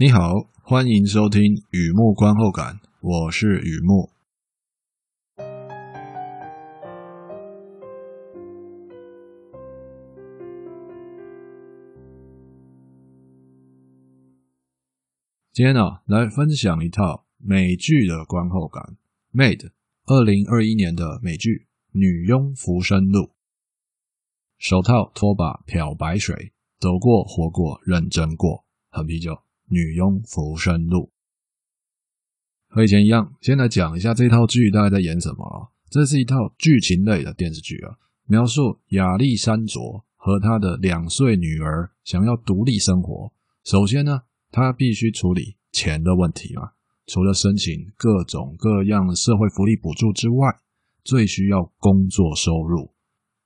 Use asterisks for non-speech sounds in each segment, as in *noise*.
你好，欢迎收听雨木观后感，我是雨木。今天呢、啊，来分享一套美剧的观后感，《Made》二零二一年的美剧《女佣浮生录》。手套、拖把、漂白水，走过、活过、认真过，喝啤酒。《女佣浮生录》和以前一样，先来讲一下这套剧大概在演什么啊？这是一套剧情类的电视剧啊，描述亚历山卓和他的两岁女儿想要独立生活。首先呢，他必须处理钱的问题嘛，除了申请各种各样社会福利补助之外，最需要工作收入。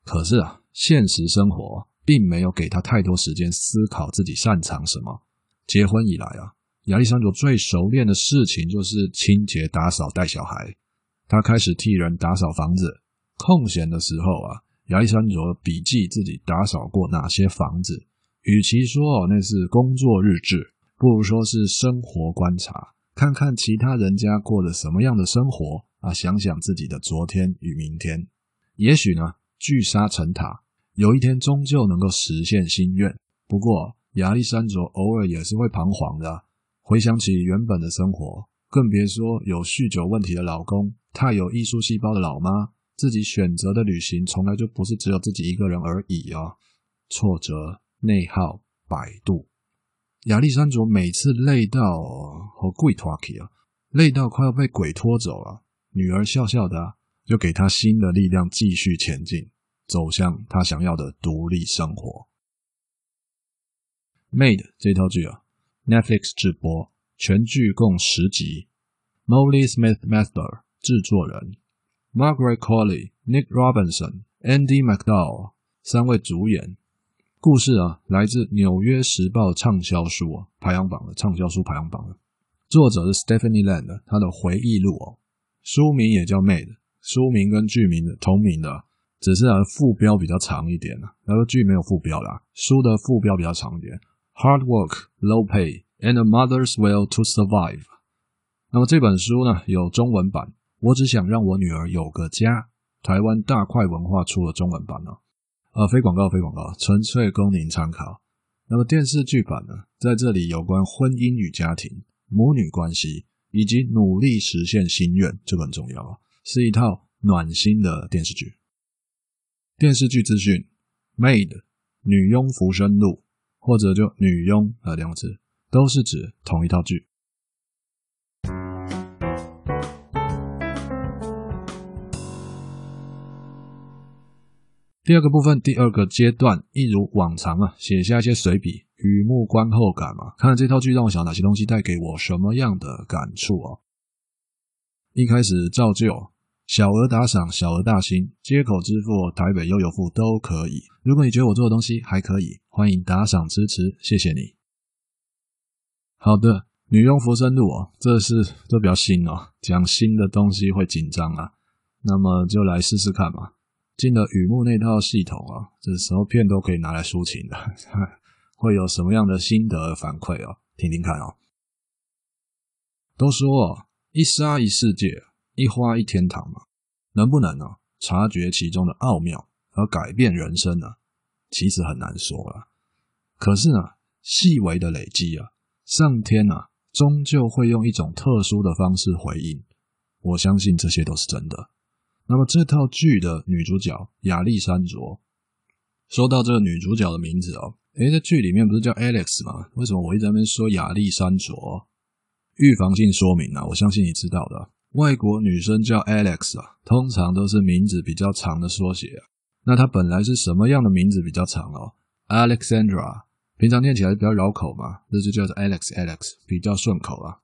可是啊，现实生活并没有给他太多时间思考自己擅长什么。结婚以来啊，亚历山卓最熟练的事情就是清洁、打扫、带小孩。他开始替人打扫房子。空闲的时候啊，亚历山卓笔记自己打扫过哪些房子。与其说那是工作日志，不如说是生活观察，看看其他人家过了什么样的生活啊，想想自己的昨天与明天。也许呢，聚沙成塔，有一天终究能够实现心愿。不过，亚历山卓偶尔也是会彷徨的，回想起原本的生活，更别说有酗酒问题的老公，太有艺术细胞的老妈，自己选择的旅行从来就不是只有自己一个人而已啊！挫折、内耗、百度，亚历山卓每次累到和鬼拖起啊，累到快要被鬼拖走了，女儿笑笑的，就给他新的力量，继续前进，走向他想要的独立生活。Made 这套剧啊，Netflix 直播，全剧共十集。Molly Smith Master 制作人，Margaret Colley、Nick Robinson、Andy McDowell 三位主演。故事啊，来自《纽约时报》畅销书啊排行榜的畅销书排行榜的。作者是 Stephanie Land，他的回忆录哦。书名也叫 Made，书名跟剧名的同名的，只是啊副标比较长一点啊。然后剧没有副标啦，书的副标比较长一点。Hard work, low pay, and a mother's will to survive。那么这本书呢，有中文版。我只想让我女儿有个家。台湾大块文化出了中文版呢。呃，非广告，非广告，纯粹供您参考。那么电视剧版呢，在这里有关婚姻与家庭、母女关系以及努力实现心愿，这个很重要啊，是一套暖心的电视剧。电视剧资讯：Maid，女佣浮生录。或者就女佣啊，两个字都是指同一套剧。第二个部分，第二个阶段，一如往常啊，写下一些随笔，雨木观后感嘛。看了这套剧，让我想到哪些东西带给我什么样的感触啊？一开始照旧。小额打赏，小额大心，接口支付、台北悠游付都可以。如果你觉得我做的东西还可以，欢迎打赏支持，谢谢你。好的，女佣浮生路哦，这是都比较新哦，讲新的东西会紧张啊。那么就来试试看嘛。进了雨木那套系统啊，这时候片都可以拿来抒情的，*laughs* 会有什么样的心得反馈哦？听听看哦。都说哦，一沙一世界。一花一天堂嘛，能不能呢、啊？察觉其中的奥妙而改变人生呢？其实很难说了。可是呢，细微的累积啊，上天啊，终究会用一种特殊的方式回应。我相信这些都是真的。那么这套剧的女主角亚历山卓，说到这个女主角的名字哦，诶，在剧里面不是叫 Alex 吗？为什么我一直在那边说亚历山卓？预防性说明啊，我相信你知道的。外国女生叫 Alex 啊，通常都是名字比较长的缩写啊。那她本来是什么样的名字比较长哦？Alexandra，平常念起来比较绕口嘛，那就叫做 Alex Alex，比较顺口啊。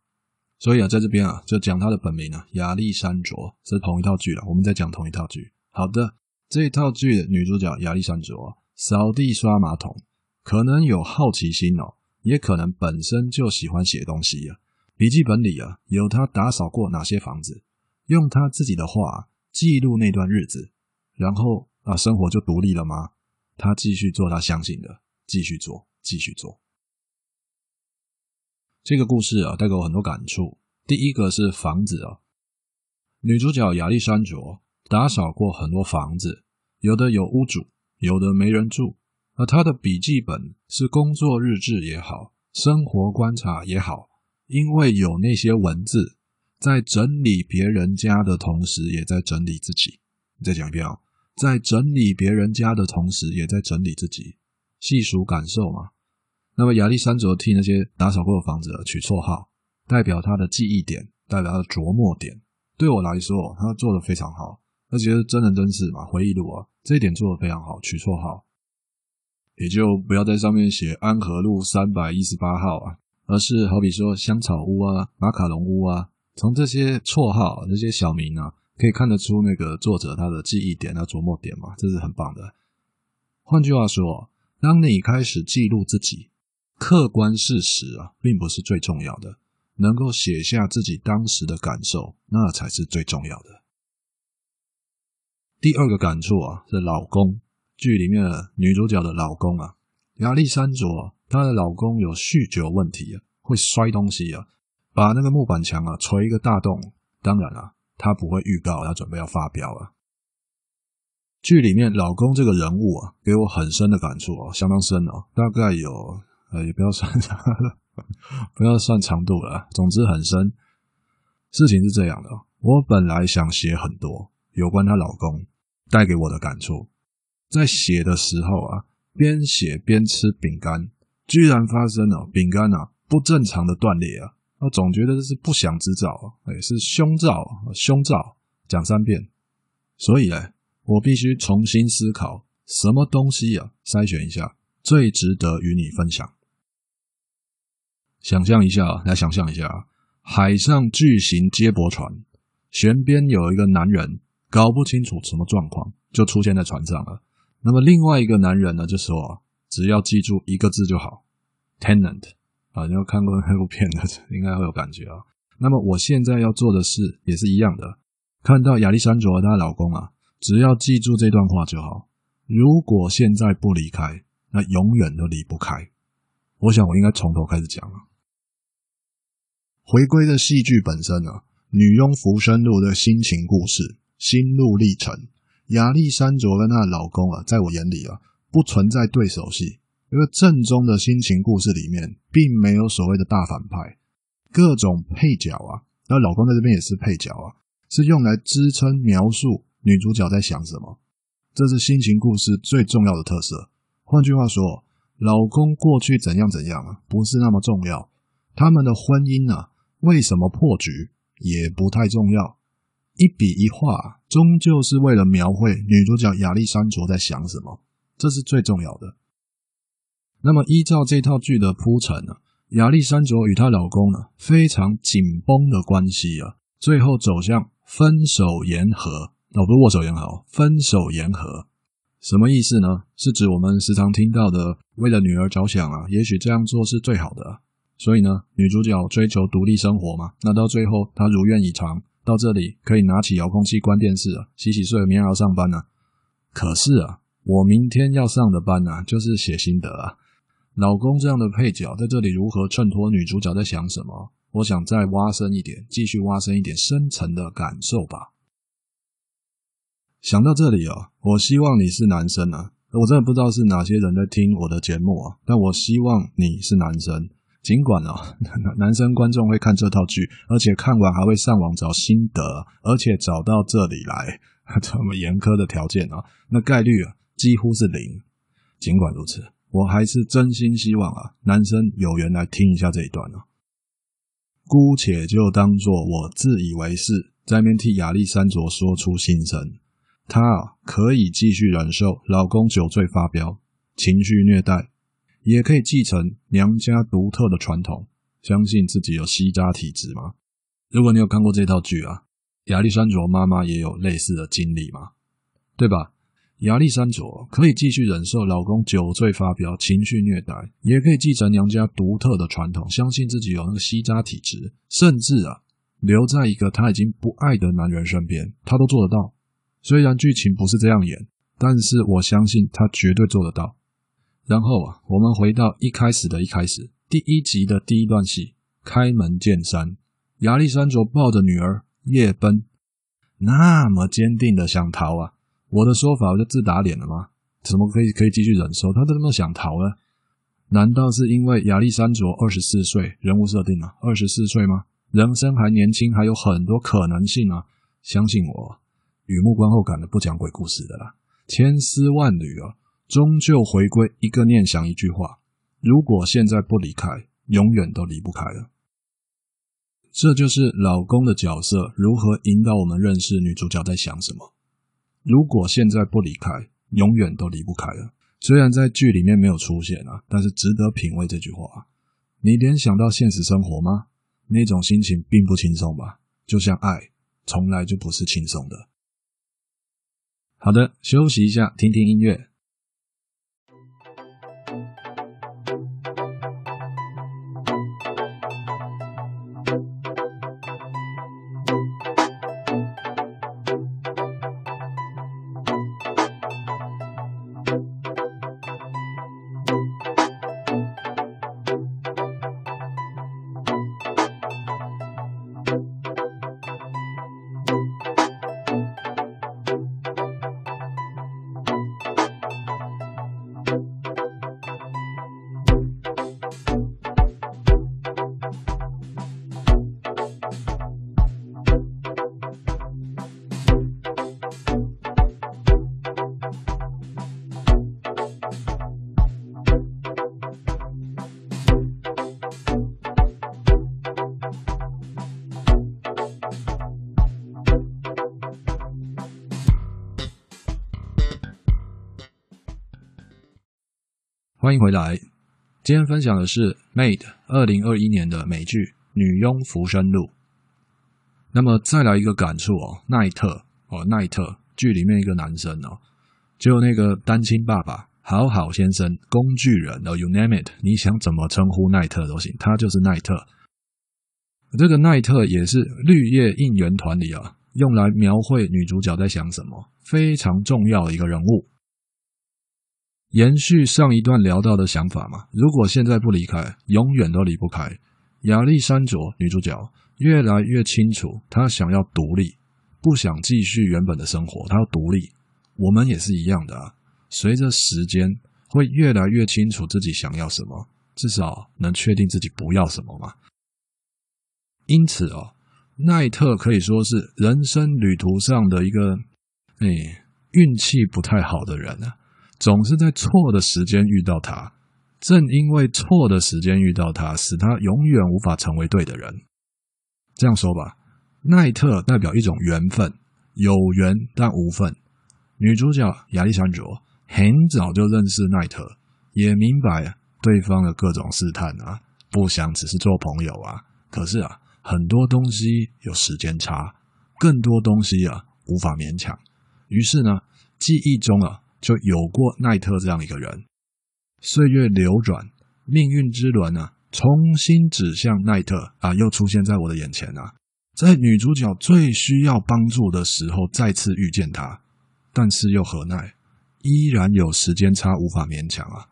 所以啊，在这边啊，就讲她的本名啊，亚历山卓，是同一套剧了。我们在讲同一套剧。好的，这一套剧的女主角亚历山卓，扫地刷马桶，可能有好奇心哦，也可能本身就喜欢写东西啊。笔记本里啊，有他打扫过哪些房子，用他自己的话记录那段日子，然后啊，生活就独立了吗？他继续做他相信的，继续做，继续做。这个故事啊，带给我很多感触。第一个是房子啊，女主角亚历山卓打扫过很多房子，有的有屋主，有的没人住。而她的笔记本是工作日志也好，生活观察也好，因为有那些文字，在整理别人家的同时，也在整理自己。你再讲一遍啊，在整理别人家的同时，也在整理自己，细数感受嘛。那么亚历山卓替那些打扫过的房子取绰号，代表他的记忆点，代表他的琢磨点。对我来说，他做的非常好，而且是真人真事嘛，回忆录啊，这一点做的非常好。取绰号，也就不要在上面写安和路三百一十八号啊，而是好比说香草屋啊、马卡龙屋啊，从这些绰号、这些小名啊，可以看得出那个作者他的记忆点、他琢磨点嘛，这是很棒的。换句话说，当你开始记录自己。客观事实啊，并不是最重要的，能够写下自己当时的感受，那才是最重要的。第二个感触啊，是老公，剧里面的女主角的老公啊，亚历山卓，她的老公有酗酒问题啊，会摔东西啊，把那个木板墙啊锤一个大洞。当然了啊，他不会预告他准备要发飙了。剧里面老公这个人物啊，给我很深的感触哦，相当深哦，大概有。呃，也不要算，*laughs* 不要算长度了。总之很深。事情是这样的，我本来想写很多有关她老公带给我的感触，在写的时候啊，边写边吃饼干，居然发生了饼干啊不正常的断裂啊！我总觉得这是不祥之兆，哎，是凶兆，凶兆，讲三遍。所以呢，我必须重新思考什么东西啊，筛选一下最值得与你分享。想象一下，来想象一下，海上巨型接驳船，舷边有一个男人，搞不清楚什么状况，就出现在船上了。那么另外一个男人呢，就说：“只要记住一个字就好，Tenant 啊，你有看过那部片的，*laughs* 应该会有感觉啊。那么我现在要做的事也是一样的，看到亚历山卓和她老公啊，只要记住这段话就好。如果现在不离开，那永远都离不开。我想我应该从头开始讲了。”回归的戏剧本身啊，女佣浮生录的心情故事、心路历程。亚历山卓跟她的老公啊，在我眼里啊，不存在对手戏。因为正宗的心情故事里面，并没有所谓的大反派，各种配角啊，那老公在这边也是配角啊，是用来支撑描述女主角在想什么。这是心情故事最重要的特色。换句话说，老公过去怎样怎样啊，不是那么重要。他们的婚姻啊。为什么破局也不太重要，一笔一画终究是为了描绘女主角亚历山卓在想什么，这是最重要的。那么依照这套剧的铺陈呢，亚历山卓与她老公呢非常紧绷的关系啊，最后走向分手言和，哦，不是握手言和，分手言和，什么意思呢？是指我们时常听到的为了女儿着想啊，也许这样做是最好的。所以呢，女主角追求独立生活嘛，那到最后她如愿以偿，到这里可以拿起遥控器关电视啊，洗洗睡，明天要上班啊。可是啊，我明天要上的班啊，就是写心得啊。老公这样的配角在这里如何衬托女主角在想什么？我想再挖深一点，继续挖深一点深层的感受吧。想到这里啊，我希望你是男生啊，我真的不知道是哪些人在听我的节目啊，但我希望你是男生。尽管啊、哦，*laughs* 男生观众会看这套剧，而且看完还会上网找心得，而且找到这里来 *laughs* 这么严苛的条件啊，那概率啊几乎是零。尽管如此，我还是真心希望啊，男生有缘来听一下这一段啊。姑且就当做我自以为是，在面替亚历山卓说出心声。她啊，可以继续忍受老公酒醉发飙、情绪虐待。也可以继承娘家独特的传统，相信自己有吸渣体质吗？如果你有看过这套剧啊，亚历山卓妈妈也有类似的经历吗？对吧？亚历山卓可以继续忍受老公酒醉发飙、情绪虐待，也可以继承娘家独特的传统，相信自己有那个吸渣体质，甚至啊，留在一个他已经不爱的男人身边，他都做得到。虽然剧情不是这样演，但是我相信他绝对做得到。然后啊，我们回到一开始的一开始，第一集的第一段戏，开门见山，亚历山卓抱着女儿夜奔，那么坚定的想逃啊！我的说法我就自打脸了吗？怎么可以可以继续忍受？他都那么想逃呢？难道是因为亚历山卓二十四岁，人物设定啊？二十四岁吗？人生还年轻，还有很多可能性啊！相信我，雨幕观后感的不讲鬼故事的啦，千丝万缕啊，终究回归一个念想，一句话：如果现在不离开，永远都离不开了。这就是老公的角色如何引导我们认识女主角在想什么。如果现在不离开，永远都离不开了。虽然在剧里面没有出现啊，但是值得品味这句话。你联想到现实生活吗？那种心情并不轻松吧？就像爱，从来就不是轻松的。好的，休息一下，听听音乐。欢迎回来，今天分享的是《Made》二零二一年的美剧《女佣浮生录》。那么再来一个感触哦，奈特哦，奈特剧里面一个男生哦，就那个单亲爸爸，好好先生，工具人哦，you name it，你想怎么称呼奈特都行，他就是奈特。这个奈特也是绿叶应援团里啊，用来描绘女主角在想什么，非常重要的一个人物。延续上一段聊到的想法嘛，如果现在不离开，永远都离不开。亚历山卓女主角越来越清楚，她想要独立，不想继续原本的生活，她要独立。我们也是一样的啊，随着时间会越来越清楚自己想要什么，至少能确定自己不要什么嘛。因此哦，奈特可以说是人生旅途上的一个，哎，运气不太好的人啊。总是在错的时间遇到他，正因为错的时间遇到他，使他永远无法成为对的人。这样说吧，奈特代表一种缘分，有缘但无分。女主角亚历山卓很早就认识奈特，也明白对方的各种试探啊，不想只是做朋友啊。可是啊，很多东西有时间差，更多东西啊无法勉强。于是呢，记忆中啊。就有过奈特这样一个人，岁月流转，命运之轮啊，重新指向奈特啊，又出现在我的眼前啊，在女主角最需要帮助的时候再次遇见他，但是又何奈，依然有时间差，无法勉强啊。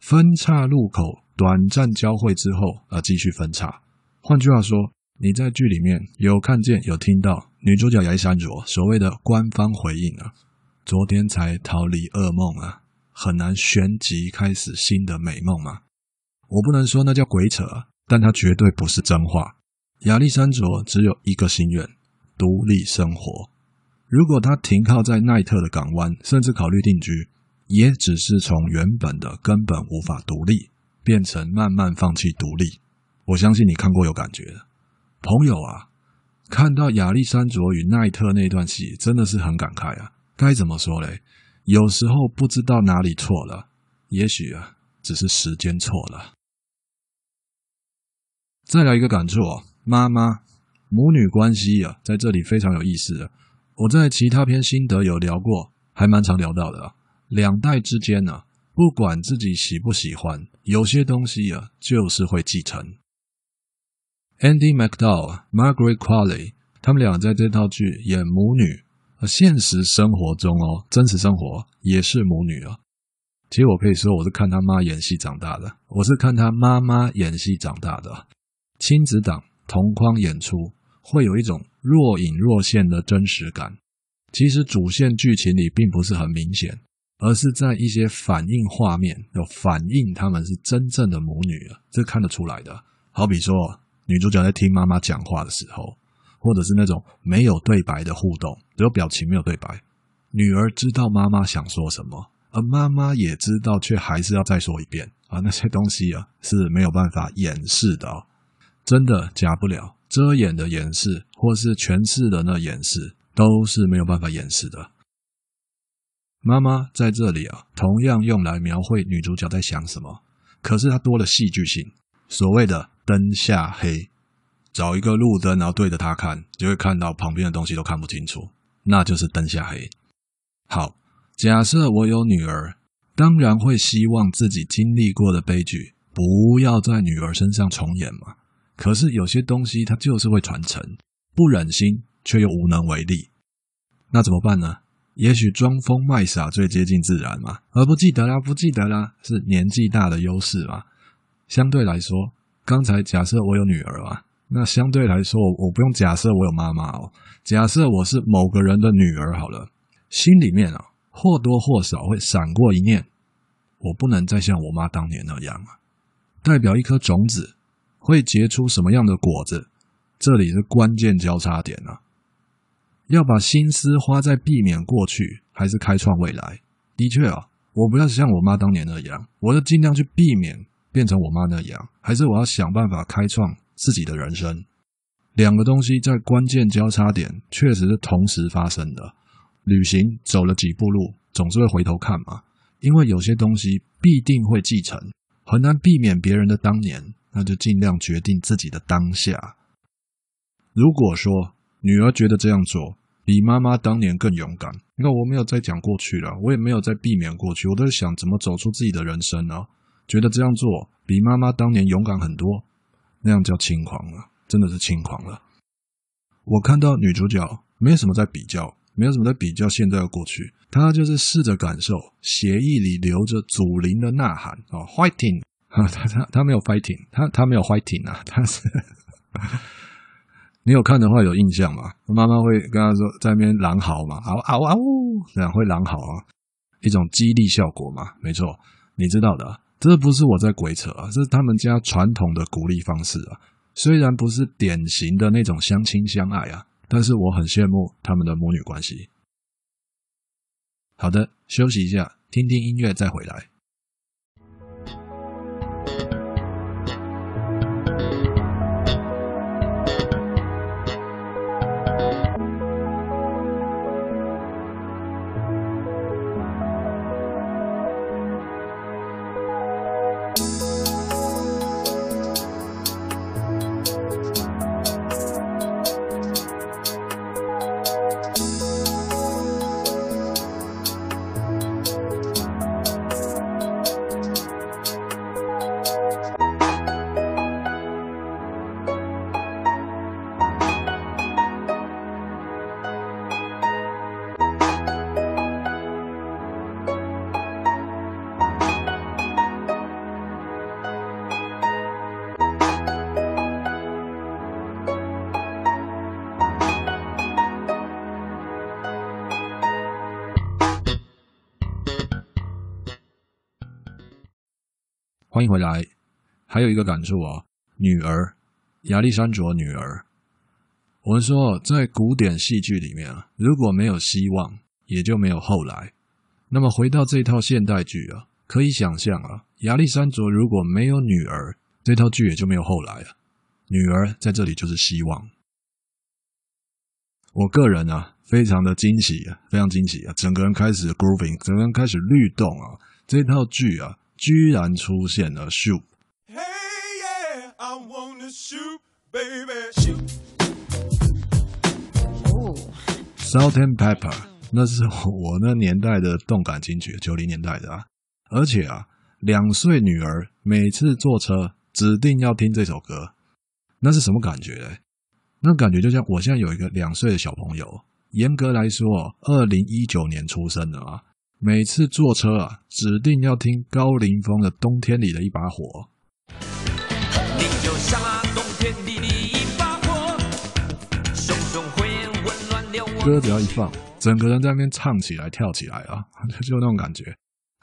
分岔路口短暂交汇之后啊，继续分岔。换句话说，你在剧里面有看见、有听到女主角亚历山卓所谓的官方回应啊。昨天才逃离噩梦啊，很难旋即开始新的美梦嘛！我不能说那叫鬼扯，但它绝对不是真话。亚历山卓只有一个心愿：独立生活。如果他停靠在奈特的港湾，甚至考虑定居，也只是从原本的根本无法独立，变成慢慢放弃独立。我相信你看过有感觉的，朋友啊，看到亚历山卓与奈特那段戏，真的是很感慨啊。该怎么说嘞？有时候不知道哪里错了，也许啊，只是时间错了。再来一个感触哦，妈妈母女关系啊，在这里非常有意思的。我在其他篇心得有聊过，还蛮常聊到的啊。两代之间呢，不管自己喜不喜欢，有些东西啊，就是会继承。Andy McDowell、Margaret Qualley，他们俩在这套剧演母女。现实生活中哦，真实生活也是母女啊。其实我可以说，我是看他妈演戏长大的，我是看他妈妈演戏长大的。亲子档同框演出，会有一种若隐若现的真实感。其实主线剧情里并不是很明显，而是在一些反应画面有反映他们是真正的母女啊，这看得出来的。好比说，女主角在听妈妈讲话的时候，或者是那种没有对白的互动，只有表情没有对白，女儿知道妈妈想说什么。而妈妈也知道，却还是要再说一遍啊！那些东西啊是没有办法掩饰的哦，真的假不了，遮掩的掩饰，或是诠释的那掩饰，都是没有办法掩饰的。妈妈在这里啊，同样用来描绘女主角在想什么，可是它多了戏剧性。所谓的灯下黑，找一个路灯，然后对着它看，就会看到旁边的东西都看不清楚，那就是灯下黑。好。假设我有女儿，当然会希望自己经历过的悲剧不要在女儿身上重演嘛。可是有些东西它就是会传承，不忍心却又无能为力，那怎么办呢？也许装疯卖傻最接近自然嘛。而不记得啦，不记得啦，是年纪大的优势嘛。相对来说，刚才假设我有女儿啊，那相对来说，我不用假设我有妈妈哦。假设我是某个人的女儿好了，心里面啊。或多或少会闪过一念，我不能再像我妈当年那样啊！代表一颗种子会结出什么样的果子？这里是关键交叉点啊！要把心思花在避免过去，还是开创未来？的确啊，我不要像我妈当年那样，我要尽量去避免变成我妈那样，还是我要想办法开创自己的人生？两个东西在关键交叉点确实是同时发生的。旅行走了几步路，总是会回头看嘛。因为有些东西必定会继承，很难避免别人的当年，那就尽量决定自己的当下。如果说女儿觉得这样做比妈妈当年更勇敢，那我没有再讲过去了，我也没有再避免过去，我都是想怎么走出自己的人生呢？觉得这样做比妈妈当年勇敢很多，那样叫轻狂了，真的是轻狂了。我看到女主角没什么在比较。没有什么在比较现在和过去，她就是试着感受血液里流着祖灵的呐喊哦，fighting 啊，他他他没有 fighting，她她没有 fighting 啊，她是 *laughs* 你有看的话有印象吗？妈妈会跟他说在那边狼嚎嘛，嗷嗷嗷呜，这样会狼嚎啊，一种激励效果嘛，没错，你知道的，这不是我在鬼扯啊，这是他们家传统的鼓励方式啊，虽然不是典型的那种相亲相爱啊。但是我很羡慕他们的母女关系。好的，休息一下，听听音乐再回来。欢迎回来。还有一个感触啊，女儿亚历山卓女儿。我们说，在古典戏剧里面啊，如果没有希望，也就没有后来。那么回到这套现代剧啊，可以想象啊，亚历山卓如果没有女儿，这套剧也就没有后来了。女儿在这里就是希望。我个人啊，非常的惊喜啊，非常惊喜啊，整个人开始 grooving，整个人开始律动啊，这套剧啊。居然出现了 Shoop。Hey, yeah, I shoot, baby, shoot. Oh. Salt-N-Pepa，那是我那年代的动感金曲，九零年代的啊。而且啊，两岁女儿每次坐车指定要听这首歌，那是什么感觉嘞？那感觉就像我现在有一个两岁的小朋友，严格来说，二零一九年出生的啊。每次坐车啊，指定要听高凌风的《冬天里的一把火》。你就像啊，冬歌只要一放，整个人在那边唱起来、跳起来啊，*laughs* 就那种感觉。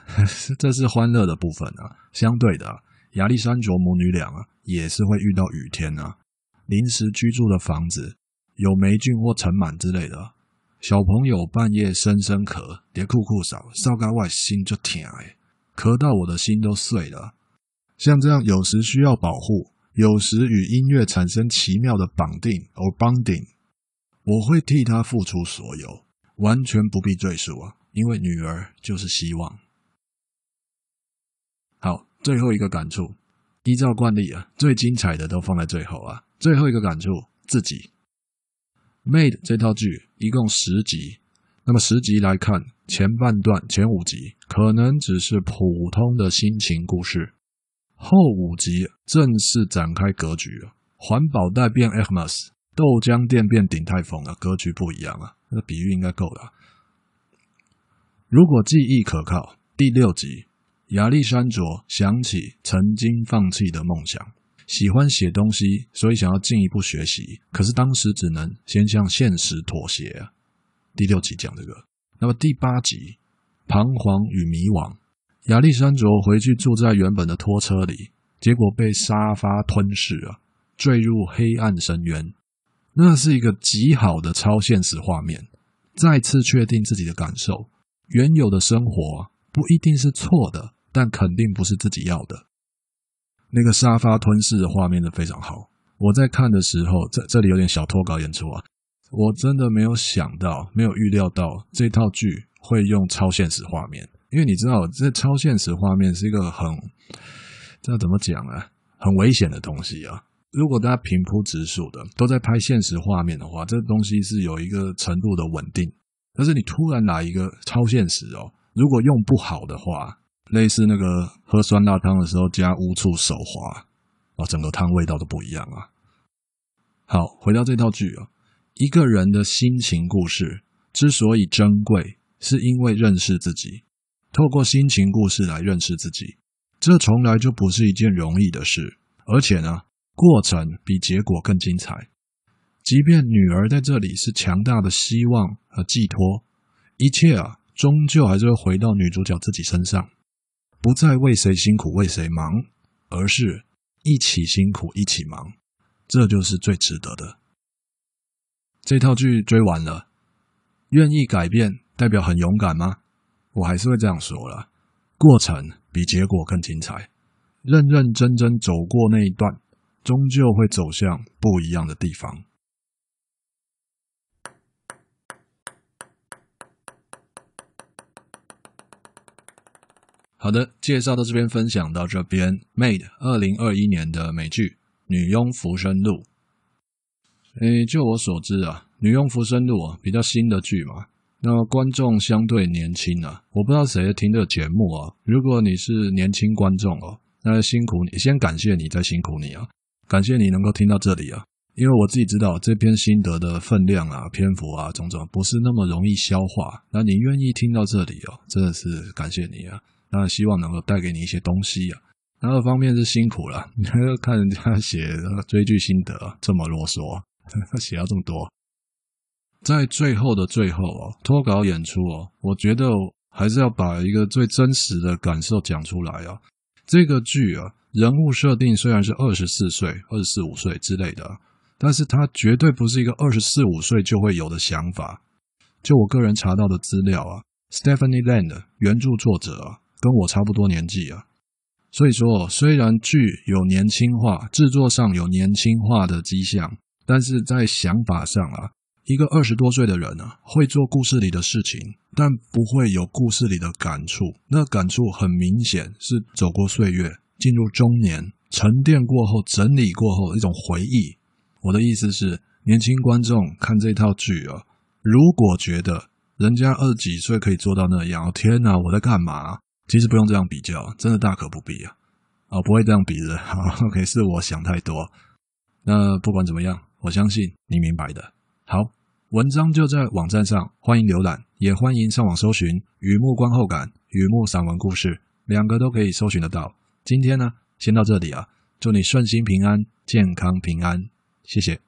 *laughs* 这是欢乐的部分啊。相对的，亚历山卓母女俩啊，也是会遇到雨天啊。临时居住的房子有霉菌或尘螨之类的，小朋友半夜声声咳，连裤裤少，烧干外心就疼哎，咳到我的心都碎了。像这样，有时需要保护，有时与音乐产生奇妙的绑定 or bonding，我会替他付出所有，完全不必赘述啊，因为女儿就是希望。好，最后一个感触，依照惯例啊，最精彩的都放在最后啊。最后一个感触，自己《Made》这套剧一共十集，那么十集来看，前半段前五集可能只是普通的心情故事，后五集正式展开格局了。环保袋变 Hermes，豆浆店变鼎泰丰了，格局不一样啊，那个比喻应该够了。如果记忆可靠，第六集亚历山卓想起曾经放弃的梦想。喜欢写东西，所以想要进一步学习，可是当时只能先向现实妥协啊。第六集讲这个，那么第八集彷徨与迷惘，亚历山卓回去住在原本的拖车里，结果被沙发吞噬啊，坠入黑暗深渊。那是一个极好的超现实画面，再次确定自己的感受：原有的生活不一定是错的，但肯定不是自己要的。那个沙发吞噬的画面的非常好。我在看的时候，这这里有点小脱稿演出啊。我真的没有想到，没有预料到这套剧会用超现实画面，因为你知道，这超现实画面是一个很，这怎么讲啊？很危险的东西啊。如果大家平铺直述的都在拍现实画面的话，这东西是有一个程度的稳定。但是你突然来一个超现实哦，如果用不好的话。类似那个喝酸辣汤的时候加乌醋手滑，啊，整个汤味道都不一样啊。好，回到这套剧啊，一个人的心情故事之所以珍贵，是因为认识自己。透过心情故事来认识自己，这从来就不是一件容易的事，而且呢，过程比结果更精彩。即便女儿在这里是强大的希望和寄托，一切啊，终究还是会回到女主角自己身上。不再为谁辛苦为谁忙，而是一起辛苦一起忙，这就是最值得的。这套剧追完了，愿意改变代表很勇敢吗？我还是会这样说了，过程比结果更精彩。认认真真走过那一段，终究会走向不一样的地方。好的，介绍到这边，分享到这边。Made 二零二一年的美剧《女佣浮生录》。诶，就我所知啊，《女佣浮生录》啊比较新的剧嘛，那观众相对年轻啊。我不知道谁听这个节目啊。如果你是年轻观众哦，那辛苦你，先感谢你，再辛苦你啊，感谢你能够听到这里啊。因为我自己知道这篇心得的分量啊、篇幅啊，种种不是那么容易消化。那你愿意听到这里哦，真的是感谢你啊。那希望能够带给你一些东西啊。那二方面是辛苦了，*laughs* 你还要看人家写追剧心得这么啰嗦，*laughs* 写了这么多。在最后的最后哦，脱稿演出哦，我觉得还是要把一个最真实的感受讲出来啊。这个剧啊，人物设定虽然是二十四岁、二十四五岁之类的，但是它绝对不是一个二十四五岁就会有的想法。就我个人查到的资料啊，Stephanie Land 原著作者啊。跟我差不多年纪啊，所以说虽然剧有年轻化，制作上有年轻化的迹象，但是在想法上啊，一个二十多岁的人啊，会做故事里的事情，但不会有故事里的感触。那感触很明显是走过岁月，进入中年，沉淀过后，整理过后的一种回忆。我的意思是，年轻观众看这套剧啊，如果觉得人家二十几岁可以做到那样，天哪，我在干嘛？其实不用这样比较，真的大可不必啊！啊、哦，不会这样比的。好，*laughs* OK，是我想太多。那不管怎么样，我相信你明白的。好，文章就在网站上，欢迎浏览，也欢迎上网搜寻《雨幕观后感》《雨幕散文故事》，两个都可以搜寻得到。今天呢，先到这里啊。祝你顺心平安、健康平安，谢谢。